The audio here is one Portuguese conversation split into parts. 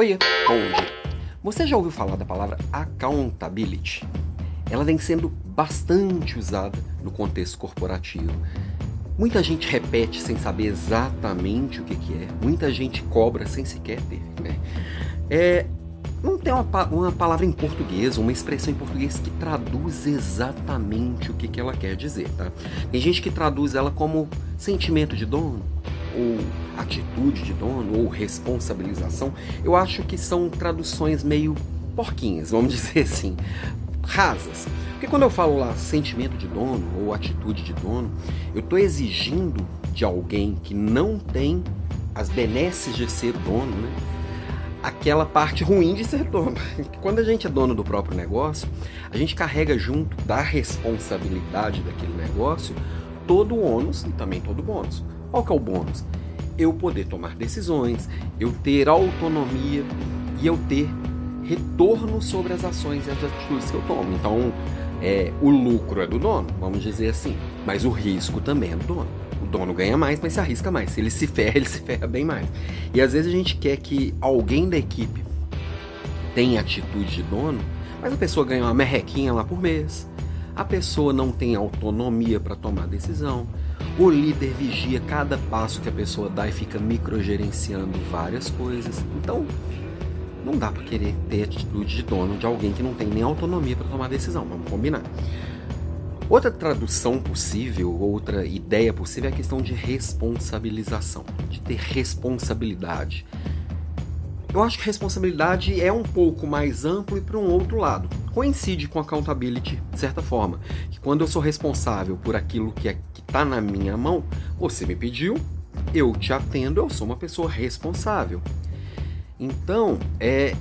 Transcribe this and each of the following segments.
Oiê, bom dia. Você já ouviu falar da palavra accountability? Ela vem sendo bastante usada no contexto corporativo. Muita gente repete sem saber exatamente o que, que é. Muita gente cobra sem sequer ter. Né? É, não tem uma, uma, palavra em português, uma expressão em português que traduz exatamente o que, que ela quer dizer, tá? Tem gente que traduz ela como sentimento de dono, ou atitude de dono, ou responsabilização. Eu acho que são traduções meio porquinhas, vamos dizer assim, rasas. Porque quando eu falo lá sentimento de dono ou atitude de dono, eu estou exigindo de alguém que não tem as benesses de ser dono, né? aquela parte ruim de ser dono. Quando a gente é dono do próprio negócio, a gente carrega junto da responsabilidade daquele negócio todo o ônus e também todo o bônus. Qual que é o bônus? Eu poder tomar decisões, eu ter autonomia e eu ter retorno sobre as ações e as atitudes que eu tomo. Então, é, o lucro é do dono, vamos dizer assim, mas o risco também é do dono dono ganha mais, mas se arrisca mais. Se ele se ferra, ele se ferra bem mais. E às vezes a gente quer que alguém da equipe tenha atitude de dono, mas a pessoa ganha uma merrequinha lá por mês. A pessoa não tem autonomia para tomar decisão. O líder vigia cada passo que a pessoa dá e fica microgerenciando várias coisas. Então, não dá para querer ter atitude de dono de alguém que não tem nem autonomia para tomar decisão. Vamos combinar. Outra tradução possível, outra ideia possível é a questão de responsabilização, de ter responsabilidade. Eu acho que responsabilidade é um pouco mais amplo e para um outro lado. Coincide com accountability, de certa forma. Que quando eu sou responsável por aquilo que é, está na minha mão, você me pediu, eu te atendo, eu sou uma pessoa responsável. Então, é,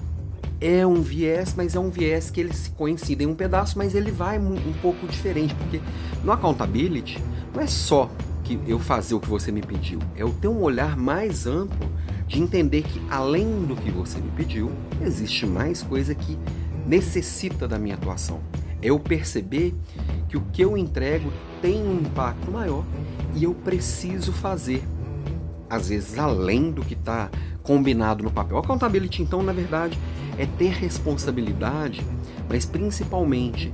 é um viés, mas é um viés que eles coincidem um pedaço, mas ele vai um, um pouco diferente, porque no accountability não é só que eu fazer o que você me pediu, é eu ter um olhar mais amplo de entender que além do que você me pediu, existe mais coisa que necessita da minha atuação. É eu perceber que o que eu entrego tem um impacto maior e eu preciso fazer, às vezes além do que está combinado no papel. Accountability, então, na verdade, é ter responsabilidade, mas principalmente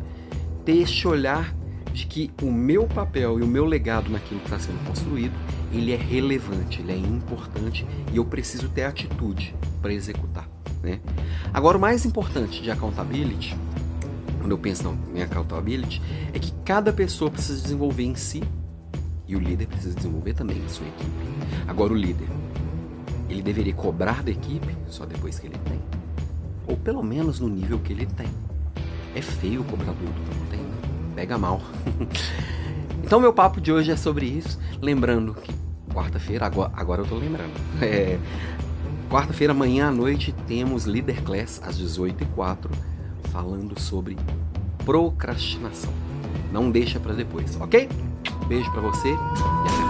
ter este olhar de que o meu papel e o meu legado naquilo que está sendo construído, ele é relevante, ele é importante e eu preciso ter atitude para executar. Né? Agora, o mais importante de accountability, quando eu penso em accountability, é que cada pessoa precisa desenvolver em si e o líder precisa desenvolver também em sua equipe. Agora, o líder, ele deveria cobrar da equipe só depois que ele tem ou pelo menos no nível que ele tem. É feio o cobrador do não tem, né? Pega mal. então meu papo de hoje é sobre isso. Lembrando que quarta-feira, agora, agora eu tô lembrando. É, quarta-feira, amanhã à noite, temos Leader Class às 18h04 falando sobre procrastinação. Não deixa para depois, ok? Beijo para você e até.